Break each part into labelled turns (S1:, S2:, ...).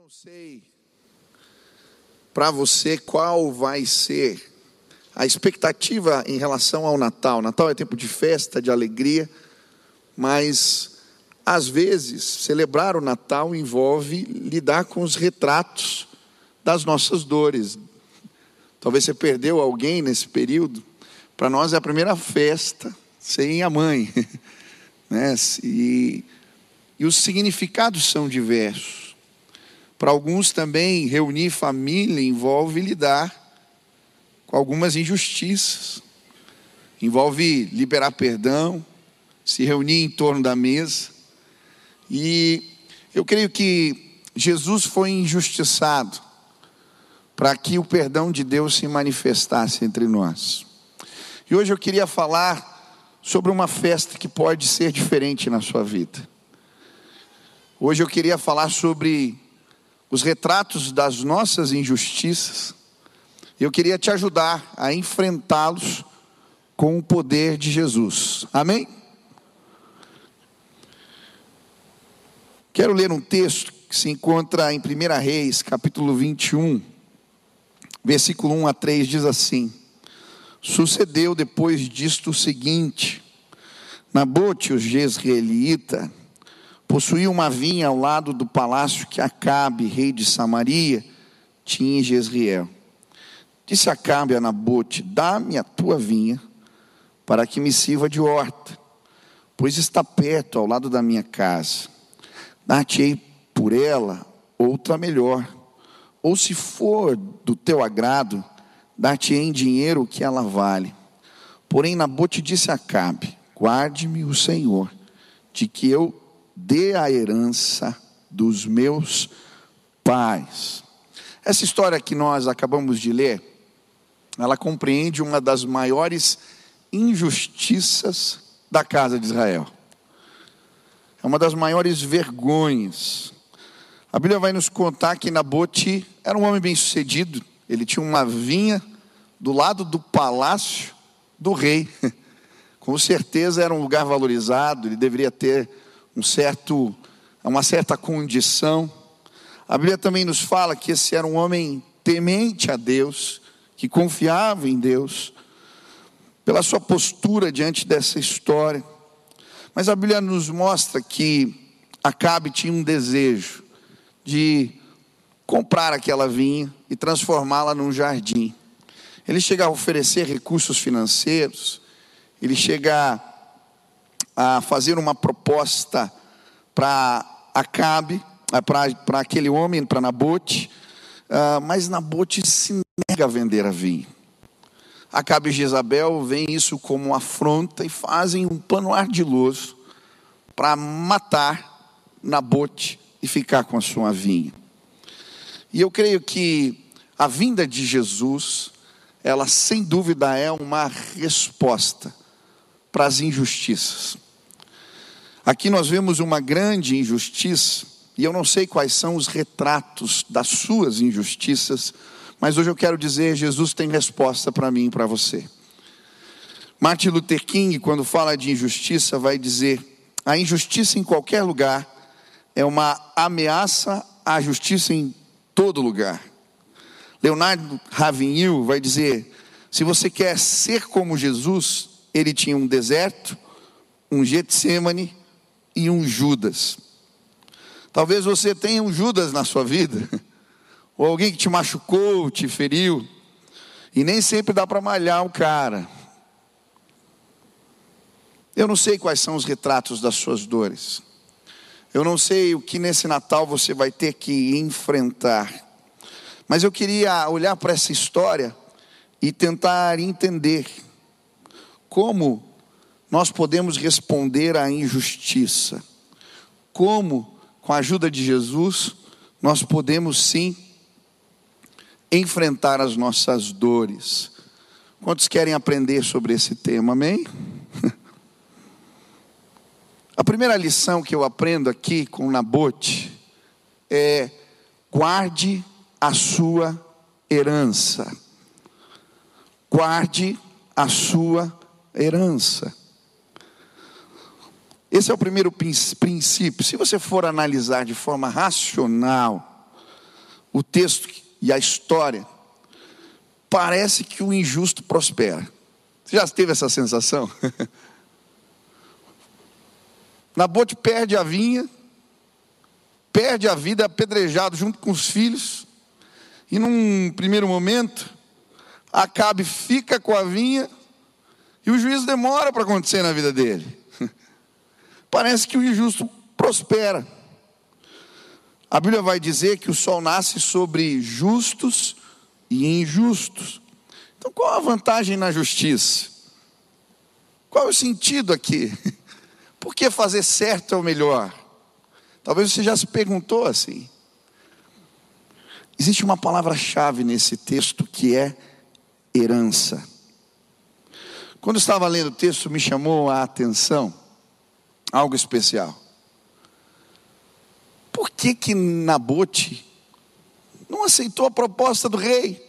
S1: não sei para você qual vai ser a expectativa em relação ao Natal. Natal é tempo de festa, de alegria, mas às vezes celebrar o Natal envolve lidar com os retratos das nossas dores. Talvez você perdeu alguém nesse período. Para nós é a primeira festa sem a mãe, né? E, e os significados são diversos. Para alguns também, reunir família envolve lidar com algumas injustiças, envolve liberar perdão, se reunir em torno da mesa. E eu creio que Jesus foi injustiçado para que o perdão de Deus se manifestasse entre nós. E hoje eu queria falar sobre uma festa que pode ser diferente na sua vida. Hoje eu queria falar sobre os retratos das nossas injustiças. Eu queria te ajudar a enfrentá-los com o poder de Jesus. Amém? Quero ler um texto que se encontra em 1 Reis, capítulo 21, versículo 1 a 3, diz assim: Sucedeu depois disto o seguinte: Nabote, o jezreelita, possuía uma vinha ao lado do palácio que Acabe, rei de Samaria, tinha em Jezreel. Disse Acabe a Nabote: Dá-me a tua vinha, para que me sirva de horta, pois está perto ao lado da minha casa. Dar-te-ei por ela outra melhor, ou se for do teu agrado, dar-te-ei em dinheiro o que ela vale. Porém, Nabote disse a Acabe: Guarde-me o Senhor, de que eu dê a herança dos meus pais. Essa história que nós acabamos de ler, ela compreende uma das maiores injustiças da casa de Israel. É uma das maiores vergonhas. A Bíblia vai nos contar que Nabote era um homem bem-sucedido, ele tinha uma vinha do lado do palácio do rei. Com certeza era um lugar valorizado, ele deveria ter um certo, uma certa condição. A Bíblia também nos fala que esse era um homem temente a Deus, que confiava em Deus, pela sua postura diante dessa história. Mas a Bíblia nos mostra que Acabe tinha um desejo de comprar aquela vinha e transformá-la num jardim. Ele chega a oferecer recursos financeiros, ele chega a fazer uma proposta para Acabe, eh, para aquele homem, para Nabote, uh, mas Nabote se nega a vender a vinho. Acabe e Jezabel veem isso como uma afronta e fazem um pano ardiloso para matar Nabote e ficar com a sua vinha. E eu creio que a vinda de Jesus, ela sem dúvida é uma resposta para as injustiças. Aqui nós vemos uma grande injustiça, e eu não sei quais são os retratos das suas injustiças, mas hoje eu quero dizer: Jesus tem resposta para mim e para você. Martin Luther King, quando fala de injustiça, vai dizer: a injustiça em qualquer lugar é uma ameaça à justiça em todo lugar. Leonardo Ravinil vai dizer: se você quer ser como Jesus, ele tinha um deserto, um Getsemane e um Judas. Talvez você tenha um Judas na sua vida, ou alguém que te machucou, te feriu, e nem sempre dá para malhar o cara. Eu não sei quais são os retratos das suas dores. Eu não sei o que nesse Natal você vai ter que enfrentar. Mas eu queria olhar para essa história e tentar entender como nós podemos responder à injustiça. Como, com a ajuda de Jesus, nós podemos sim enfrentar as nossas dores. Quantos querem aprender sobre esse tema, amém? A primeira lição que eu aprendo aqui com Nabote é: guarde a sua herança. Guarde a sua herança. Esse é o primeiro princípio. Se você for analisar de forma racional, o texto e a história, parece que o injusto prospera. Você já teve essa sensação? Nabote perde a vinha, perde a vida apedrejado junto com os filhos, e num primeiro momento, Acabe fica com a vinha, e o juízo demora para acontecer na vida dele. Parece que o injusto prospera. A Bíblia vai dizer que o sol nasce sobre justos e injustos. Então, qual a vantagem na justiça? Qual é o sentido aqui? Por que fazer certo é o melhor? Talvez você já se perguntou assim. Existe uma palavra-chave nesse texto que é herança. Quando estava lendo o texto, me chamou a atenção algo especial. Por que que Nabote não aceitou a proposta do rei?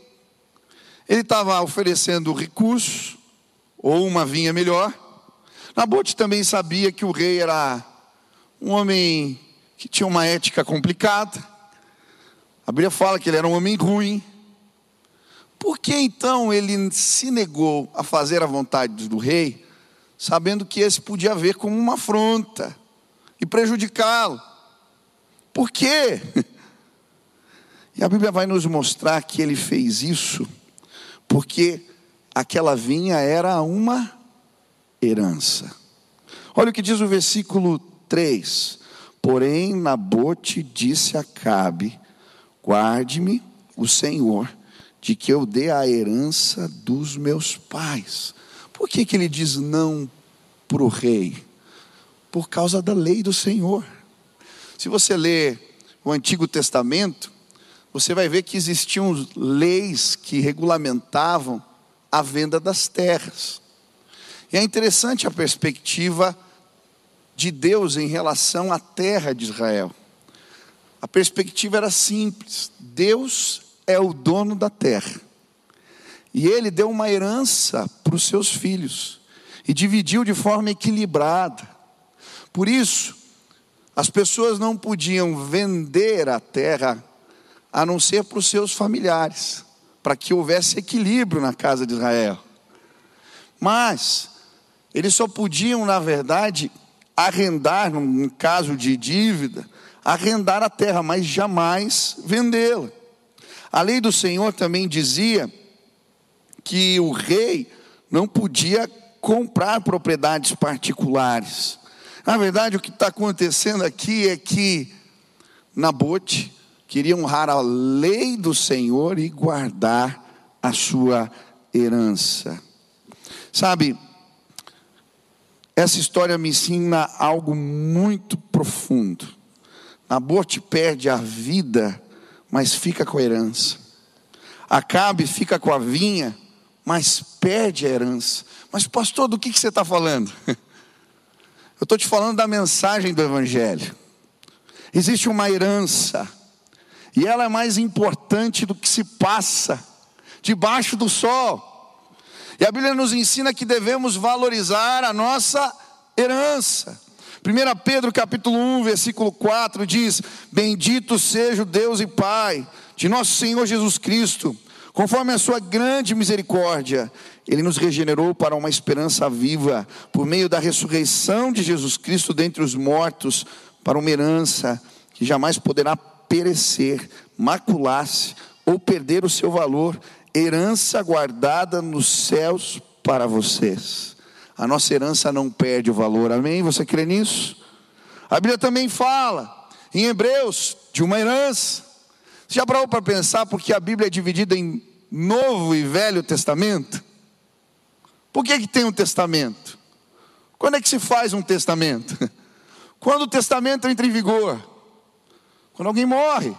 S1: Ele estava oferecendo recurso ou uma vinha melhor. Nabote também sabia que o rei era um homem que tinha uma ética complicada. A Bíblia fala que ele era um homem ruim. Por que então ele se negou a fazer a vontade do rei, sabendo que esse podia ver como uma afronta e prejudicá-lo? Por quê? E a Bíblia vai nos mostrar que ele fez isso porque aquela vinha era uma herança. Olha o que diz o versículo 3: Porém, Nabote disse a Cabe: Guarde-me o Senhor, de que eu dê a herança dos meus pais. Por que, que ele diz não para o rei? Por causa da lei do Senhor. Se você ler o Antigo Testamento, você vai ver que existiam leis que regulamentavam a venda das terras. E é interessante a perspectiva de Deus em relação à terra de Israel. A perspectiva era simples: Deus é o dono da terra. E ele deu uma herança para os seus filhos e dividiu de forma equilibrada. Por isso, as pessoas não podiam vender a terra a não ser para os seus familiares, para que houvesse equilíbrio na casa de Israel. Mas eles só podiam, na verdade, arrendar, num caso de dívida, arrendar a terra, mas jamais vendê-la. A lei do Senhor também dizia que o rei não podia comprar propriedades particulares. Na verdade, o que está acontecendo aqui é que Nabote queria honrar a lei do Senhor e guardar a sua herança. Sabe, essa história me ensina algo muito profundo. Nabote perde a vida, mas fica com a herança. Acabe fica com a vinha, mas perde a herança. Mas, pastor, do que, você está falando? Eu estou te falando da mensagem do Evangelho. Existe uma herança e ela é mais importante do que se passa debaixo do sol. E a Bíblia nos ensina que devemos valorizar a nossa herança. 1 Pedro capítulo 1, versículo 4 diz: Bendito seja o Deus e Pai de nosso Senhor Jesus Cristo, conforme a sua grande misericórdia, ele nos regenerou para uma esperança viva, por meio da ressurreição de Jesus Cristo dentre os mortos, para uma herança que jamais poderá perecer, macular-se ou perder o seu valor, herança guardada nos céus para vocês. A nossa herança não perde o valor, amém? Você crê nisso? A Bíblia também fala, em Hebreus, de uma herança. Já parou para pensar porque a Bíblia é dividida em Novo e Velho Testamento? Por que, que tem um testamento? Quando é que se faz um testamento? Quando o testamento entra em vigor? Quando alguém morre.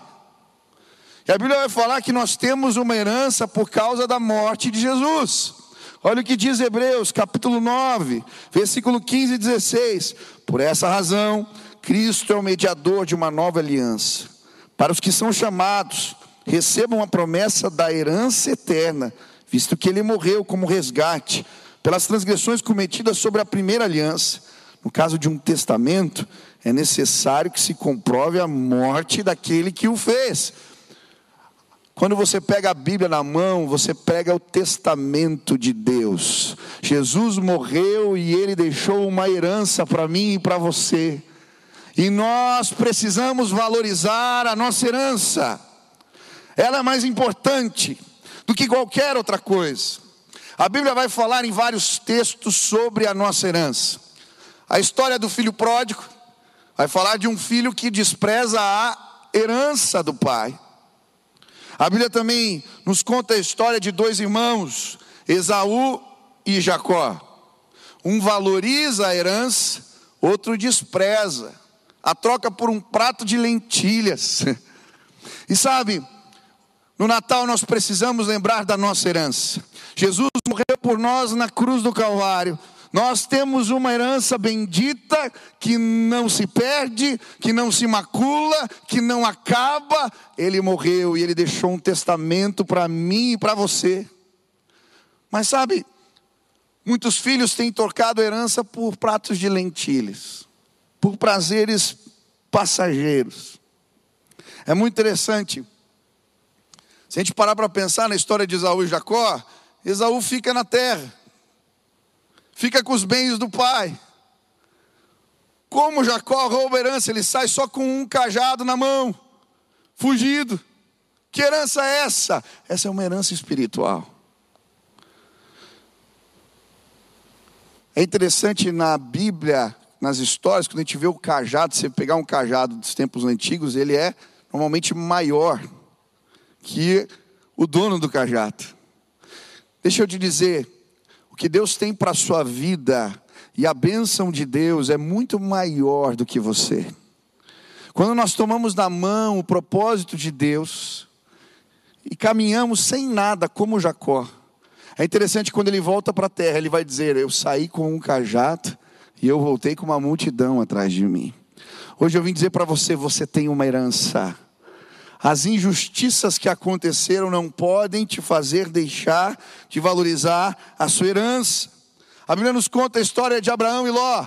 S1: E a Bíblia vai falar que nós temos uma herança por causa da morte de Jesus. Olha o que diz Hebreus, capítulo 9, versículo 15 e 16. Por essa razão, Cristo é o mediador de uma nova aliança. Para os que são chamados, recebam a promessa da herança eterna, visto que ele morreu como resgate pelas transgressões cometidas sobre a primeira aliança. No caso de um testamento, é necessário que se comprove a morte daquele que o fez. Quando você pega a Bíblia na mão, você pega o testamento de Deus. Jesus morreu e ele deixou uma herança para mim e para você. E nós precisamos valorizar a nossa herança. Ela é mais importante do que qualquer outra coisa. A Bíblia vai falar em vários textos sobre a nossa herança. A história do filho pródigo vai falar de um filho que despreza a herança do pai. A Bíblia também nos conta a história de dois irmãos, Esaú e Jacó. Um valoriza a herança, outro despreza. A troca por um prato de lentilhas. E sabe, no Natal nós precisamos lembrar da nossa herança. Jesus morreu por nós na cruz do Calvário nós temos uma herança bendita que não se perde, que não se macula, que não acaba. Ele morreu e ele deixou um testamento para mim e para você. Mas sabe, muitos filhos têm trocado herança por pratos de lentilhas, por prazeres passageiros. É muito interessante. Se a gente parar para pensar na história de Esaú e Jacó, Esaú fica na terra fica com os bens do pai. Como Jacó rouba herança, ele sai só com um cajado na mão, fugido. Que herança é essa? Essa é uma herança espiritual. É interessante na Bíblia, nas histórias, quando a gente vê o cajado, você pegar um cajado dos tempos antigos, ele é normalmente maior que o dono do cajado. Deixa eu te dizer, o que Deus tem para a sua vida e a bênção de Deus é muito maior do que você. Quando nós tomamos na mão o propósito de Deus e caminhamos sem nada, como Jacó, é interessante quando ele volta para a terra, ele vai dizer: Eu saí com um cajado e eu voltei com uma multidão atrás de mim. Hoje eu vim dizer para você: você tem uma herança. As injustiças que aconteceram não podem te fazer deixar de valorizar a sua herança. A Bíblia nos conta a história de Abraão e Ló.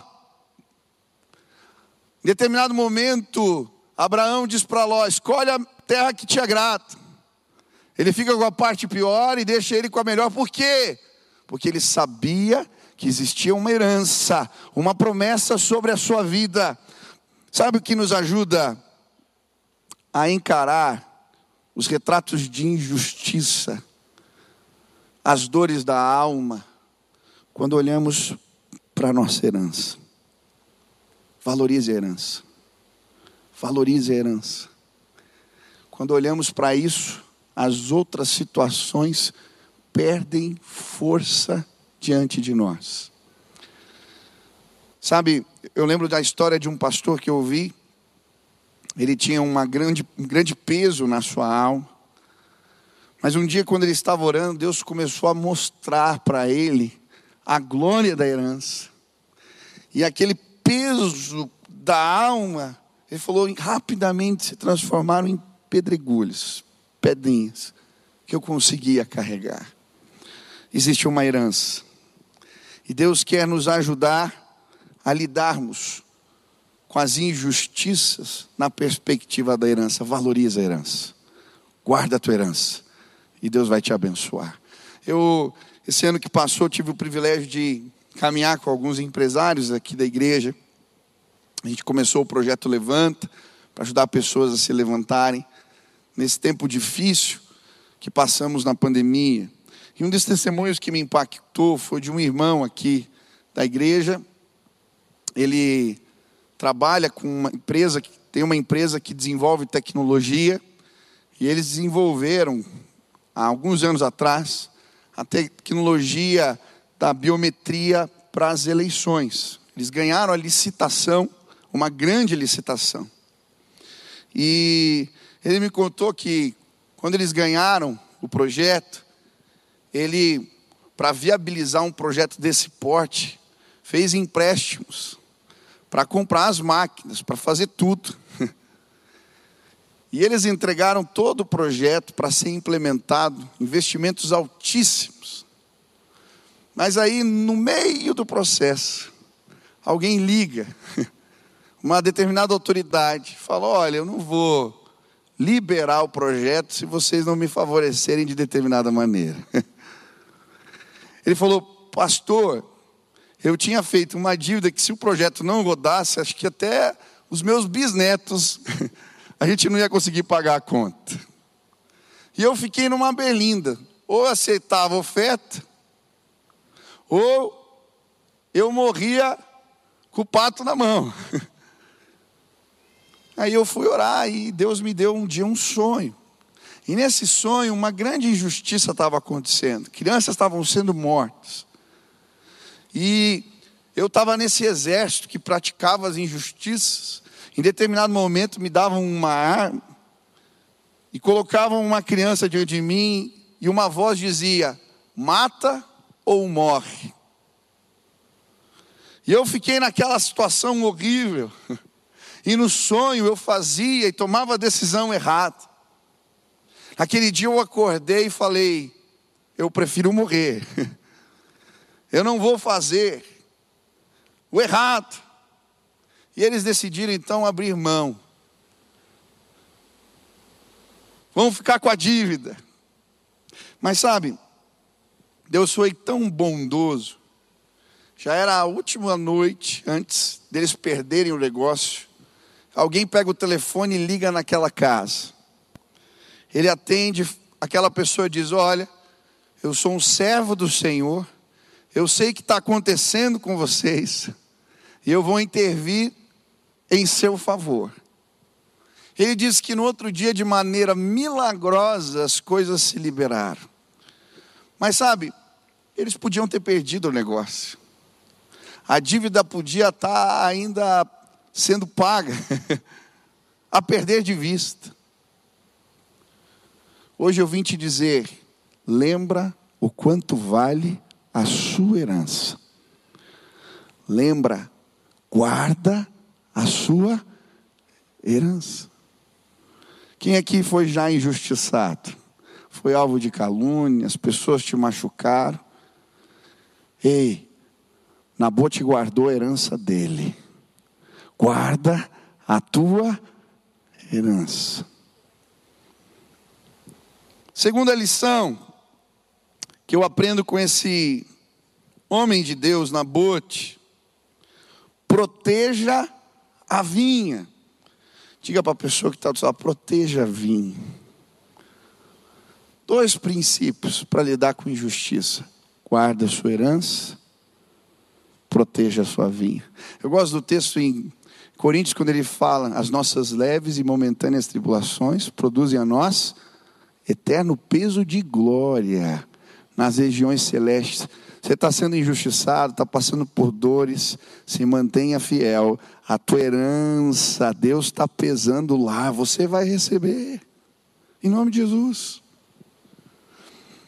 S1: Em determinado momento, Abraão diz para Ló: escolhe a terra que te agrada. Ele fica com a parte pior e deixa ele com a melhor. Por quê? Porque ele sabia que existia uma herança, uma promessa sobre a sua vida. Sabe o que nos ajuda a encarar os retratos de injustiça, as dores da alma, quando olhamos para a nossa herança. Valorize a herança. Valorize a herança. Quando olhamos para isso, as outras situações perdem força diante de nós. Sabe, eu lembro da história de um pastor que eu ouvi ele tinha uma grande, um grande peso na sua alma. Mas um dia, quando ele estava orando, Deus começou a mostrar para ele a glória da herança. E aquele peso da alma, ele falou, rapidamente se transformaram em pedregulhos, pedrinhas, que eu conseguia carregar. Existe uma herança. E Deus quer nos ajudar a lidarmos com as injustiças na perspectiva da herança. Valoriza a herança. Guarda a tua herança. E Deus vai te abençoar. Eu, esse ano que passou, tive o privilégio de caminhar com alguns empresários aqui da igreja. A gente começou o projeto Levanta, para ajudar pessoas a se levantarem nesse tempo difícil que passamos na pandemia. E um desses testemunhos que me impactou foi de um irmão aqui da igreja. Ele trabalha com uma empresa, tem uma empresa que desenvolve tecnologia, e eles desenvolveram, há alguns anos atrás, a tecnologia da biometria para as eleições. Eles ganharam a licitação, uma grande licitação. E ele me contou que quando eles ganharam o projeto, ele, para viabilizar um projeto desse porte, fez empréstimos para comprar as máquinas, para fazer tudo. E eles entregaram todo o projeto para ser implementado, investimentos altíssimos. Mas aí, no meio do processo, alguém liga, uma determinada autoridade, fala: Olha, eu não vou liberar o projeto se vocês não me favorecerem de determinada maneira. Ele falou, pastor, eu tinha feito uma dívida que se o projeto não rodasse, acho que até os meus bisnetos, a gente não ia conseguir pagar a conta. E eu fiquei numa berlinda, ou aceitava a oferta, ou eu morria com o pato na mão. Aí eu fui orar e Deus me deu um dia um sonho. E nesse sonho, uma grande injustiça estava acontecendo. Crianças estavam sendo mortas. E eu estava nesse exército que praticava as injustiças. Em determinado momento, me davam uma arma e colocavam uma criança diante de mim. E uma voz dizia: mata ou morre. E eu fiquei naquela situação horrível. E no sonho eu fazia e tomava a decisão errada. Aquele dia eu acordei e falei: eu prefiro morrer. Eu não vou fazer o errado. E eles decidiram então abrir mão. Vamos ficar com a dívida. Mas sabe, Deus foi tão bondoso. Já era a última noite antes deles perderem o negócio. Alguém pega o telefone e liga naquela casa. Ele atende, aquela pessoa diz: Olha, eu sou um servo do Senhor, eu sei que está acontecendo com vocês, e eu vou intervir em seu favor. Ele diz que no outro dia, de maneira milagrosa, as coisas se liberaram. Mas sabe, eles podiam ter perdido o negócio. A dívida podia estar ainda sendo paga, a perder de vista. Hoje eu vim te dizer: lembra o quanto vale a sua herança. Lembra, guarda a sua herança. Quem aqui foi já injustiçado? Foi alvo de calúnia, as pessoas te machucaram. Ei, Nabote guardou a herança dele guarda a tua herança. Segunda lição que eu aprendo com esse homem de Deus, Nabote, proteja a vinha. Diga para a pessoa que está do seu lado, proteja a vinha. Dois princípios para lidar com injustiça: guarda a sua herança, proteja a sua vinha. Eu gosto do texto em Coríntios, quando ele fala, as nossas leves e momentâneas tribulações produzem a nós eterno peso de glória nas regiões celestes. Você está sendo injustiçado, está passando por dores, se mantenha fiel. A tua herança, Deus está pesando lá, você vai receber. Em nome de Jesus.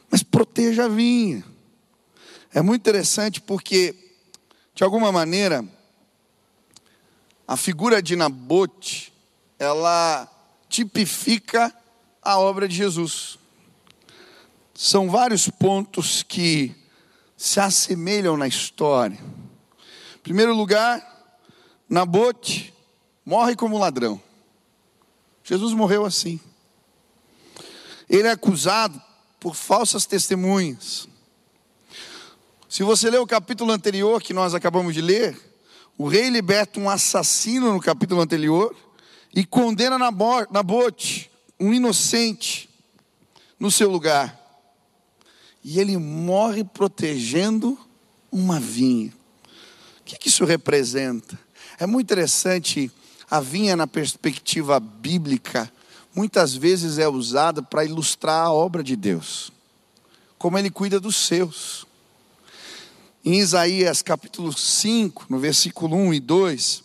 S1: Mas proteja a vinha. É muito interessante porque, de alguma maneira, a figura de Nabote, ela tipifica a obra de Jesus. São vários pontos que se assemelham na história. Em primeiro lugar, Nabote morre como ladrão. Jesus morreu assim. Ele é acusado por falsas testemunhas. Se você ler o capítulo anterior que nós acabamos de ler, o rei liberta um assassino no capítulo anterior e condena Nabote, um inocente, no seu lugar. E ele morre protegendo uma vinha. O que isso representa? É muito interessante, a vinha na perspectiva bíblica, muitas vezes é usada para ilustrar a obra de Deus, como ele cuida dos seus. Em Isaías capítulo 5, no versículo 1 e 2,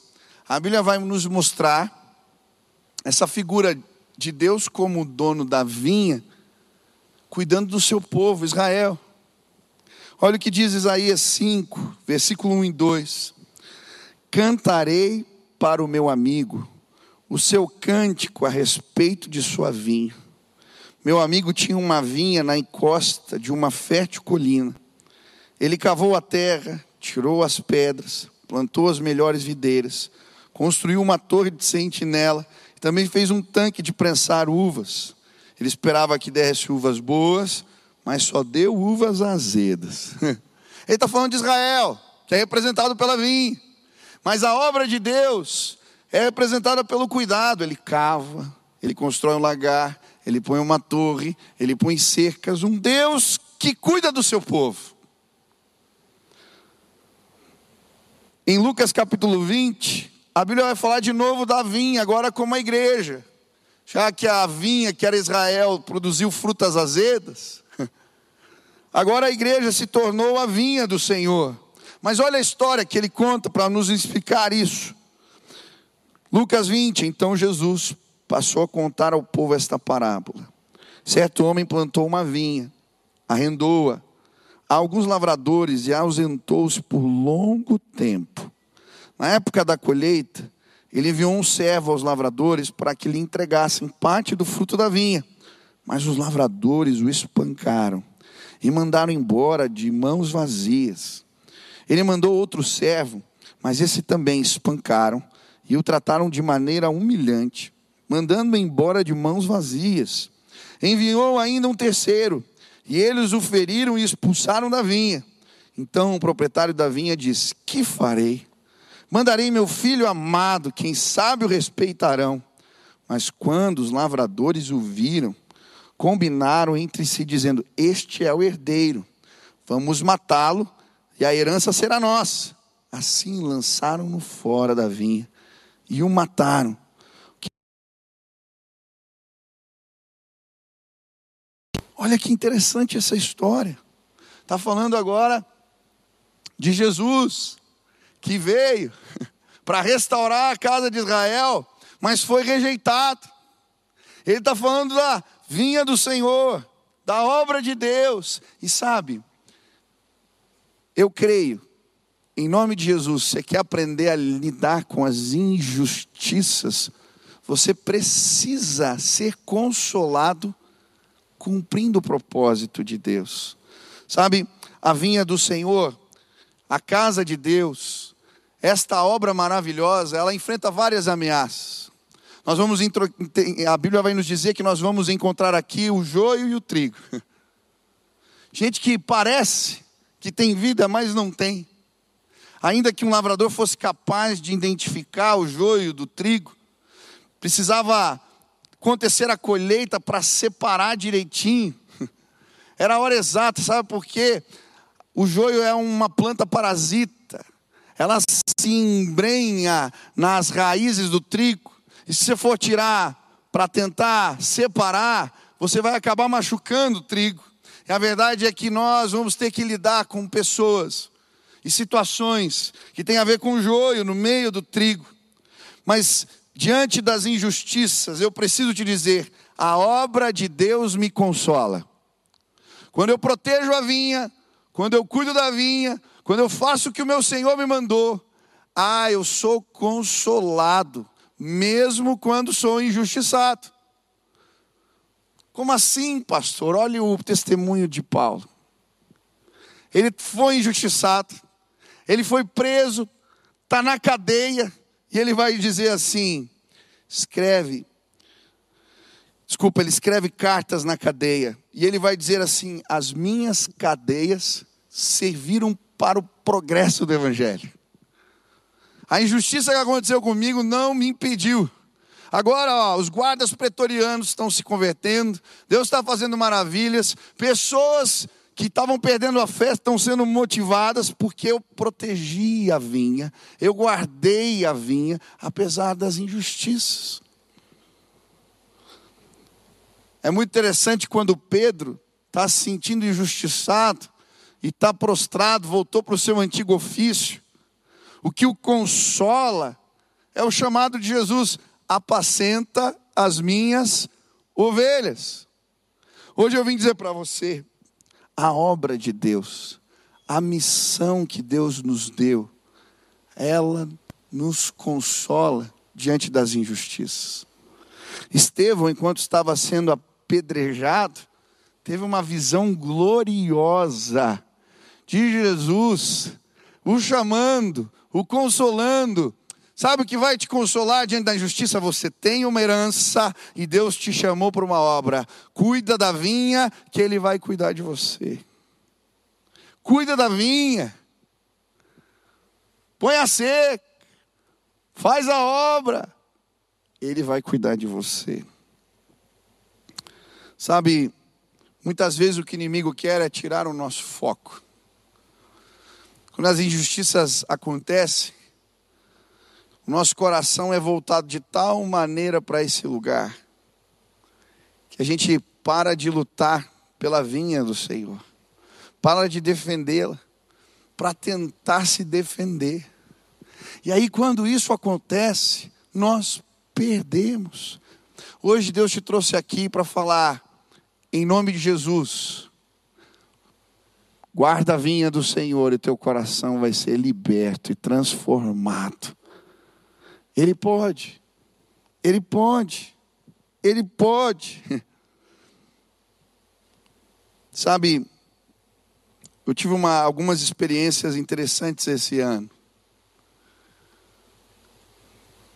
S1: a Bíblia vai nos mostrar essa figura de Deus como dono da vinha, cuidando do seu povo, Israel. Olha o que diz Isaías 5, versículo 1 e 2: Cantarei para o meu amigo o seu cântico a respeito de sua vinha. Meu amigo tinha uma vinha na encosta de uma fértil colina. Ele cavou a terra, tirou as pedras, plantou as melhores videiras, construiu uma torre de sentinela, também fez um tanque de prensar uvas. Ele esperava que desse uvas boas, mas só deu uvas azedas. Ele está falando de Israel, que é representado pela vinha. Mas a obra de Deus é representada pelo cuidado. Ele cava, ele constrói um lagar, ele põe uma torre, ele põe cercas. Um Deus que cuida do seu povo. Em Lucas capítulo 20, a Bíblia vai falar de novo da vinha, agora como a igreja. Já que a vinha, que era Israel, produziu frutas azedas, agora a igreja se tornou a vinha do Senhor. Mas olha a história que ele conta para nos explicar isso. Lucas 20, então Jesus passou a contar ao povo esta parábola. Certo homem plantou uma vinha, arrendou-a a alguns lavradores e ausentou-se por longo tempo. Na época da colheita, ele enviou um servo aos lavradores para que lhe entregassem parte do fruto da vinha. Mas os lavradores o espancaram e mandaram embora de mãos vazias. Ele mandou outro servo, mas esse também espancaram e o trataram de maneira humilhante, mandando-o embora de mãos vazias. Enviou ainda um terceiro, e eles o feriram e expulsaram da vinha. Então o proprietário da vinha disse: Que farei? Mandarei meu filho amado, quem sabe o respeitarão. Mas quando os lavradores o viram, combinaram entre si, dizendo: Este é o herdeiro, vamos matá-lo e a herança será nossa. Assim lançaram-no fora da vinha e o mataram. Olha que interessante essa história. Está falando agora de Jesus, que veio para restaurar a casa de Israel, mas foi rejeitado. Ele está falando da vinha do Senhor, da obra de Deus. E sabe, eu creio em nome de Jesus, você quer aprender a lidar com as injustiças, você precisa ser consolado cumprindo o propósito de Deus. Sabe, a vinha do Senhor, a casa de Deus, esta obra maravilhosa, ela enfrenta várias ameaças. Nós vamos a Bíblia vai nos dizer que nós vamos encontrar aqui o joio e o trigo. Gente que parece que tem vida, mas não tem. Ainda que um lavrador fosse capaz de identificar o joio do trigo, precisava acontecer a colheita para separar direitinho. Era a hora exata, sabe por quê? O joio é uma planta parasita. Ela se embrenha nas raízes do trigo. E se você for tirar para tentar separar, você vai acabar machucando o trigo. E a verdade é que nós vamos ter que lidar com pessoas e situações que têm a ver com o joio no meio do trigo. Mas diante das injustiças, eu preciso te dizer: a obra de Deus me consola. Quando eu protejo a vinha, quando eu cuido da vinha, quando eu faço o que o meu Senhor me mandou, ah, eu sou consolado, mesmo quando sou injustiçado. Como assim, pastor? Olha o testemunho de Paulo. Ele foi injustiçado, ele foi preso, está na cadeia, e ele vai dizer assim: escreve, desculpa, ele escreve cartas na cadeia, e ele vai dizer assim: as minhas cadeias serviram para o progresso do Evangelho. A injustiça que aconteceu comigo não me impediu. Agora, ó, os guardas pretorianos estão se convertendo, Deus está fazendo maravilhas, pessoas que estavam perdendo a fé estão sendo motivadas porque eu protegi a vinha, eu guardei a vinha, apesar das injustiças. É muito interessante quando Pedro está se sentindo injustiçado e está prostrado, voltou para o seu antigo ofício. O que o consola é o chamado de Jesus: apacenta as minhas ovelhas. Hoje eu vim dizer para você, a obra de Deus, a missão que Deus nos deu, ela nos consola diante das injustiças. Estevão, enquanto estava sendo apedrejado, teve uma visão gloriosa de Jesus, o chamando, o consolando. Sabe o que vai te consolar diante da injustiça? Você tem uma herança e Deus te chamou para uma obra. Cuida da vinha, que Ele vai cuidar de você. Cuida da vinha. Põe a seca. Faz a obra. Ele vai cuidar de você. Sabe, muitas vezes o que o inimigo quer é tirar o nosso foco. Quando as injustiças acontecem, o nosso coração é voltado de tal maneira para esse lugar que a gente para de lutar pela vinha do Senhor, para de defendê-la, para tentar se defender. E aí, quando isso acontece, nós perdemos. Hoje Deus te trouxe aqui para falar, em nome de Jesus, guarda a vinha do Senhor e teu coração vai ser liberto e transformado. Ele pode, ele pode, ele pode. Sabe, eu tive uma, algumas experiências interessantes esse ano.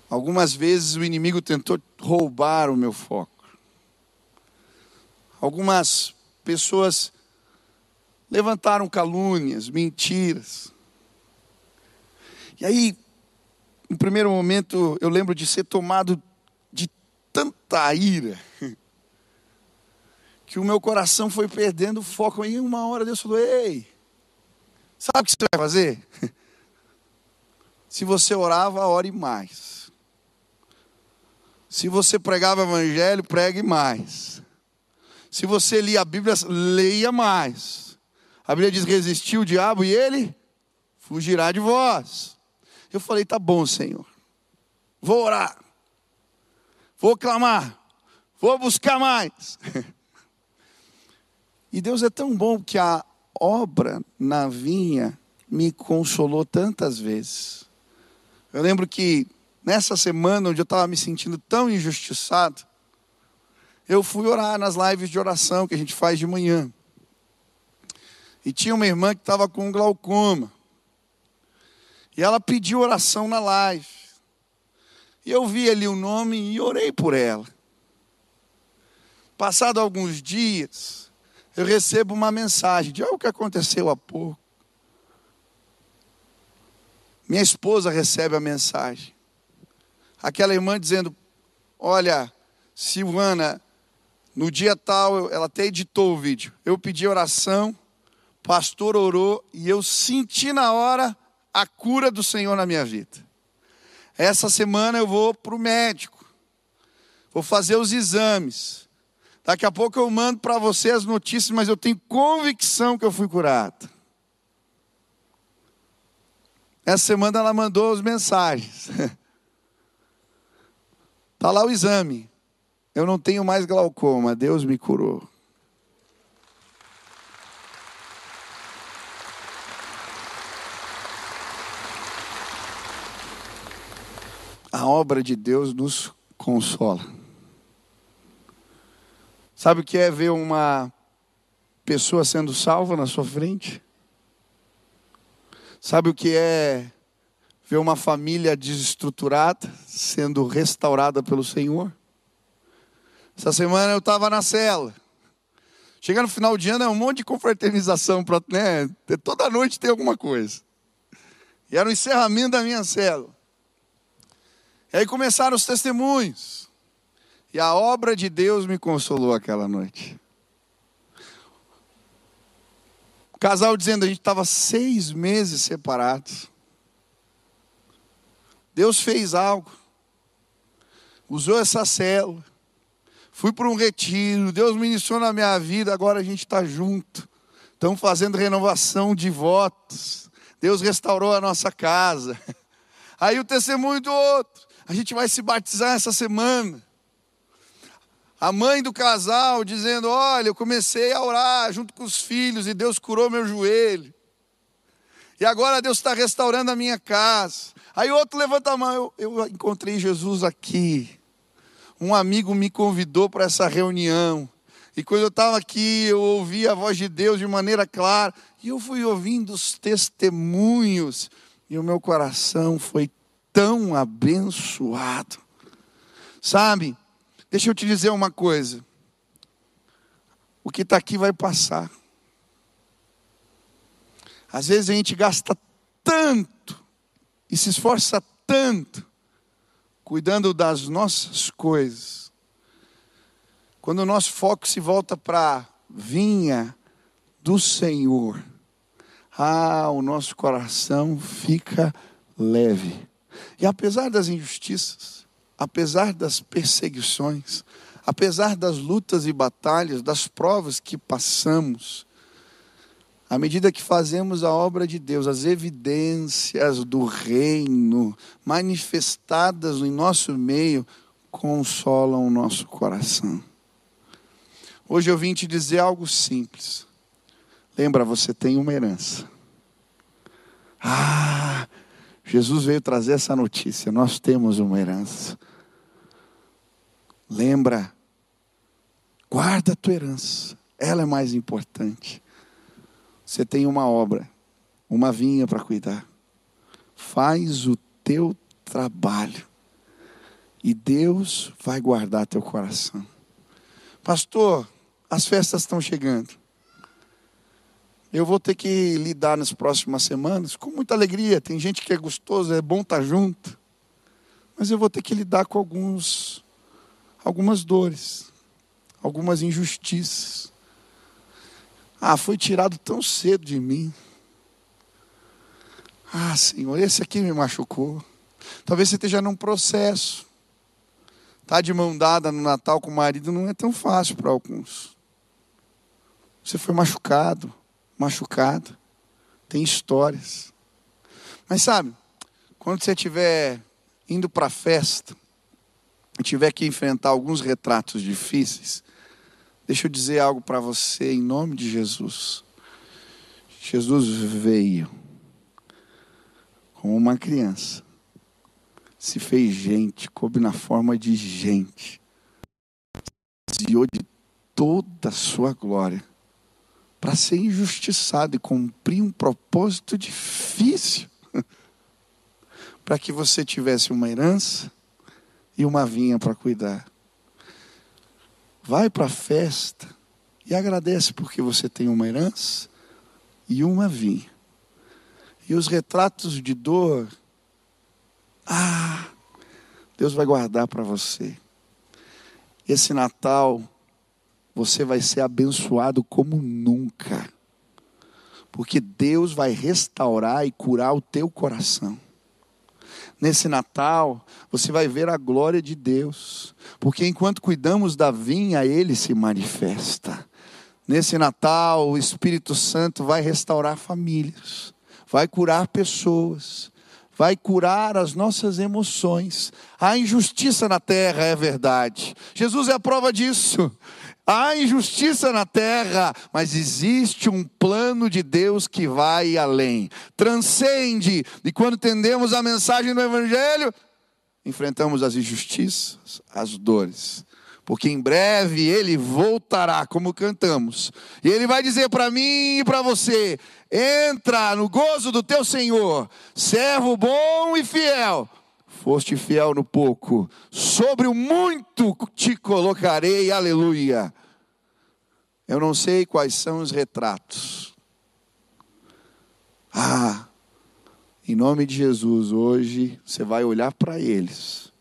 S1: Algumas vezes o inimigo tentou roubar o meu foco. Algumas pessoas levantaram calúnias, mentiras. E aí, no primeiro momento, eu lembro de ser tomado de tanta ira, que o meu coração foi perdendo foco. E uma hora Deus falou: Ei, sabe o que você vai fazer? Se você orava, ore mais. Se você pregava o evangelho, pregue mais. Se você lia a Bíblia, leia mais. A Bíblia diz: resistiu o diabo e ele fugirá de vós. Eu falei: tá bom, Senhor. Vou orar. Vou clamar. Vou buscar mais. E Deus é tão bom que a obra na vinha me consolou tantas vezes. Eu lembro que nessa semana onde eu estava me sentindo tão injustiçado, eu fui orar nas lives de oração que a gente faz de manhã. E tinha uma irmã que estava com glaucoma. E ela pediu oração na live. E eu vi ali o nome e orei por ela. Passado alguns dias, eu recebo uma mensagem de algo que aconteceu há pouco. Minha esposa recebe a mensagem aquela irmã dizendo: Olha, Silvana, no dia tal, ela até editou o vídeo. Eu pedi oração, pastor orou e eu senti na hora a cura do Senhor na minha vida. Essa semana eu vou para o médico, vou fazer os exames. Daqui a pouco eu mando para você as notícias, mas eu tenho convicção que eu fui curado. Essa semana ela mandou as mensagens. Está lá o exame. Eu não tenho mais glaucoma, Deus me curou. A obra de Deus nos consola. Sabe o que é ver uma pessoa sendo salva na sua frente? Sabe o que é ver uma família desestruturada sendo restaurada pelo Senhor. Essa semana eu estava na cela. Chega no final de ano é um monte de confraternização, para né? toda noite tem alguma coisa. E era o encerramento da minha cela. E aí começaram os testemunhos. E a obra de Deus me consolou aquela noite. O casal dizendo, a gente estava seis meses separados. Deus fez algo, usou essa célula, fui para um retiro, Deus ministrou na minha vida, agora a gente está junto, estamos fazendo renovação de votos, Deus restaurou a nossa casa. Aí o testemunho do outro, a gente vai se batizar essa semana. A mãe do casal dizendo: Olha, eu comecei a orar junto com os filhos e Deus curou meu joelho. E agora Deus está restaurando a minha casa. Aí outro levanta a mão, eu, eu encontrei Jesus aqui. Um amigo me convidou para essa reunião. E quando eu estava aqui, eu ouvi a voz de Deus de maneira clara. E eu fui ouvindo os testemunhos. E o meu coração foi tão abençoado. Sabe, deixa eu te dizer uma coisa: o que está aqui vai passar. Às vezes a gente gasta tanto e se esforça tanto cuidando das nossas coisas. Quando o nosso foco se volta para a vinha do Senhor, ah, o nosso coração fica leve. E apesar das injustiças, apesar das perseguições, apesar das lutas e batalhas, das provas que passamos, à medida que fazemos a obra de Deus, as evidências do reino manifestadas em nosso meio consolam o nosso coração. Hoje eu vim te dizer algo simples. Lembra, você tem uma herança. Ah, Jesus veio trazer essa notícia. Nós temos uma herança. Lembra, guarda a tua herança. Ela é mais importante. Você tem uma obra, uma vinha para cuidar. Faz o teu trabalho. E Deus vai guardar teu coração. Pastor, as festas estão chegando. Eu vou ter que lidar nas próximas semanas com muita alegria. Tem gente que é gostoso, é bom estar junto. Mas eu vou ter que lidar com alguns algumas dores, algumas injustiças. Ah, foi tirado tão cedo de mim. Ah, Senhor, esse aqui me machucou. Talvez você esteja num processo. Tá de mão dada no Natal com o marido não é tão fácil para alguns. Você foi machucado, machucado. Tem histórias. Mas sabe, quando você estiver indo para a festa e tiver que enfrentar alguns retratos difíceis, Deixa eu dizer algo para você em nome de Jesus. Jesus veio como uma criança, se fez gente, coube na forma de gente, desviou de toda a sua glória para ser injustiçado e cumprir um propósito difícil, para que você tivesse uma herança e uma vinha para cuidar. Vai para a festa e agradece porque você tem uma herança e uma vinha. E os retratos de dor, ah, Deus vai guardar para você. Esse Natal, você vai ser abençoado como nunca. Porque Deus vai restaurar e curar o teu coração. Nesse Natal, você vai ver a glória de Deus, porque enquanto cuidamos da vinha, Ele se manifesta. Nesse Natal, o Espírito Santo vai restaurar famílias, vai curar pessoas, vai curar as nossas emoções. A injustiça na terra é verdade. Jesus é a prova disso. Há injustiça na terra, mas existe um plano de Deus que vai além, transcende. E quando entendemos a mensagem do Evangelho, enfrentamos as injustiças, as dores. Porque em breve ele voltará, como cantamos. E ele vai dizer para mim e para você: entra no gozo do teu Senhor, servo bom e fiel Foste fiel no pouco, sobre o muito te colocarei, aleluia. Eu não sei quais são os retratos. Ah, em nome de Jesus, hoje você vai olhar para eles.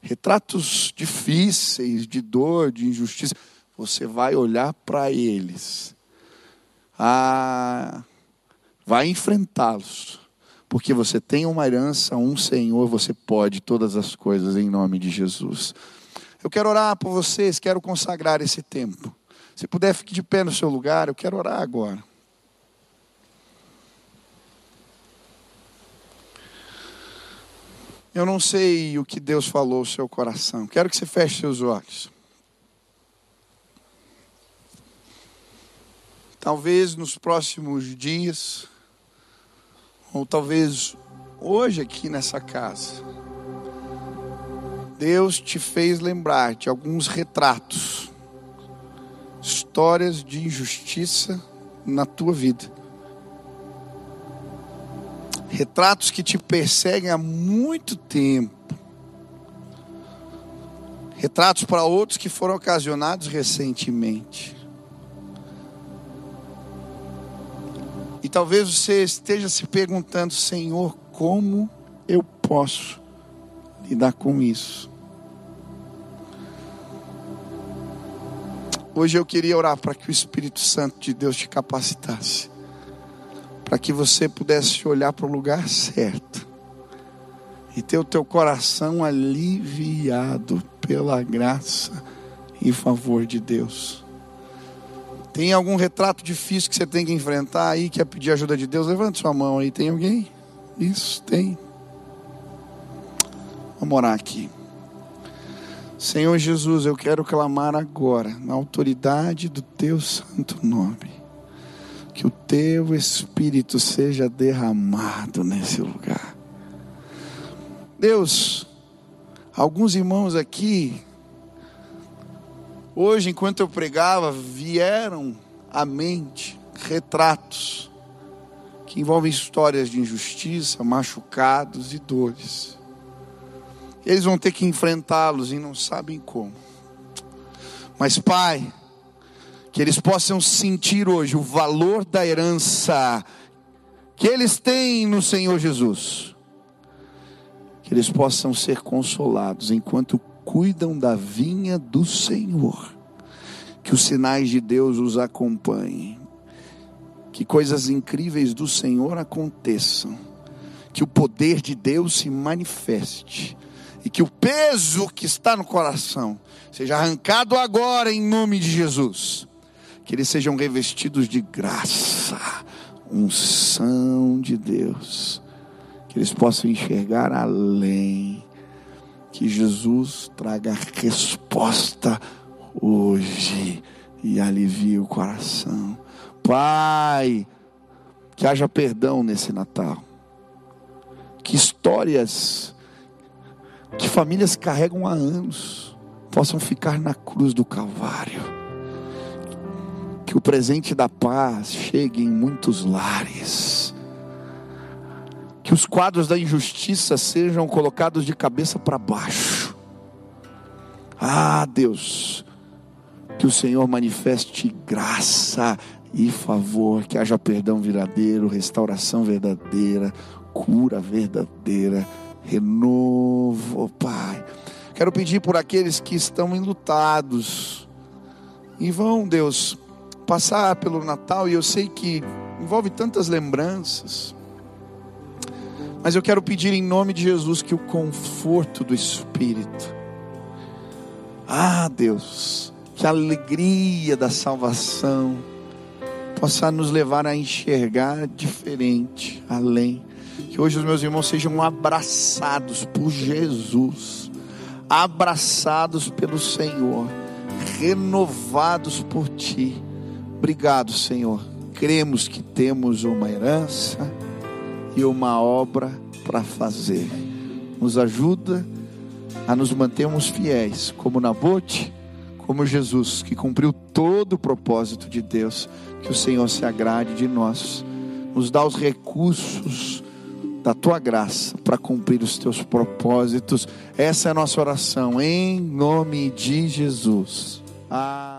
S1: Retratos difíceis, de dor, de injustiça. Você vai olhar para eles. Ah, vai enfrentá-los porque você tem uma herança, um Senhor, você pode todas as coisas em nome de Jesus. Eu quero orar por vocês, quero consagrar esse tempo. Se puder, fique de pé no seu lugar, eu quero orar agora. Eu não sei o que Deus falou no seu coração. Quero que você feche seus olhos. Talvez nos próximos dias, ou talvez hoje aqui nessa casa, Deus te fez lembrar de alguns retratos, histórias de injustiça na tua vida. Retratos que te perseguem há muito tempo. Retratos para outros que foram ocasionados recentemente. E talvez você esteja se perguntando, Senhor, como eu posso lidar com isso? Hoje eu queria orar para que o Espírito Santo de Deus te capacitasse, para que você pudesse olhar para o lugar certo e ter o teu coração aliviado pela graça e favor de Deus. Tem algum retrato difícil que você tem que enfrentar aí, quer pedir ajuda de Deus? Levante sua mão aí. Tem alguém? Isso, tem. Vamos orar aqui. Senhor Jesus, eu quero clamar agora, na autoridade do teu santo nome, que o teu Espírito seja derramado nesse lugar. Deus, alguns irmãos aqui Hoje, enquanto eu pregava, vieram à mente retratos que envolvem histórias de injustiça, machucados e dores. Eles vão ter que enfrentá-los e não sabem como. Mas, Pai, que eles possam sentir hoje o valor da herança que eles têm no Senhor Jesus. Que eles possam ser consolados enquanto cuidam da vinha do Senhor. Que os sinais de Deus os acompanhem. Que coisas incríveis do Senhor aconteçam. Que o poder de Deus se manifeste. E que o peso que está no coração seja arrancado agora em nome de Jesus. Que eles sejam revestidos de graça, unção de Deus. Que eles possam enxergar além que Jesus traga resposta hoje e alivie o coração. Pai, que haja perdão nesse Natal. Que histórias que famílias carregam há anos possam ficar na cruz do Calvário. Que o presente da paz chegue em muitos lares que os quadros da injustiça sejam colocados de cabeça para baixo. Ah, Deus, que o Senhor manifeste graça e favor, que haja perdão verdadeiro, restauração verdadeira, cura verdadeira, renovo, Pai. Quero pedir por aqueles que estão enlutados e vão, Deus, passar pelo Natal, e eu sei que envolve tantas lembranças mas eu quero pedir em nome de Jesus que o conforto do Espírito, ah Deus, que a alegria da salvação possa nos levar a enxergar diferente, além. Que hoje os meus irmãos sejam abraçados por Jesus, abraçados pelo Senhor, renovados por Ti. Obrigado, Senhor. Cremos que temos uma herança e uma obra para fazer. Nos ajuda a nos mantermos fiéis, como Nabote, como Jesus, que cumpriu todo o propósito de Deus. Que o Senhor se agrade de nós, nos dá os recursos da tua graça para cumprir os teus propósitos. Essa é a nossa oração, em nome de Jesus. Amém.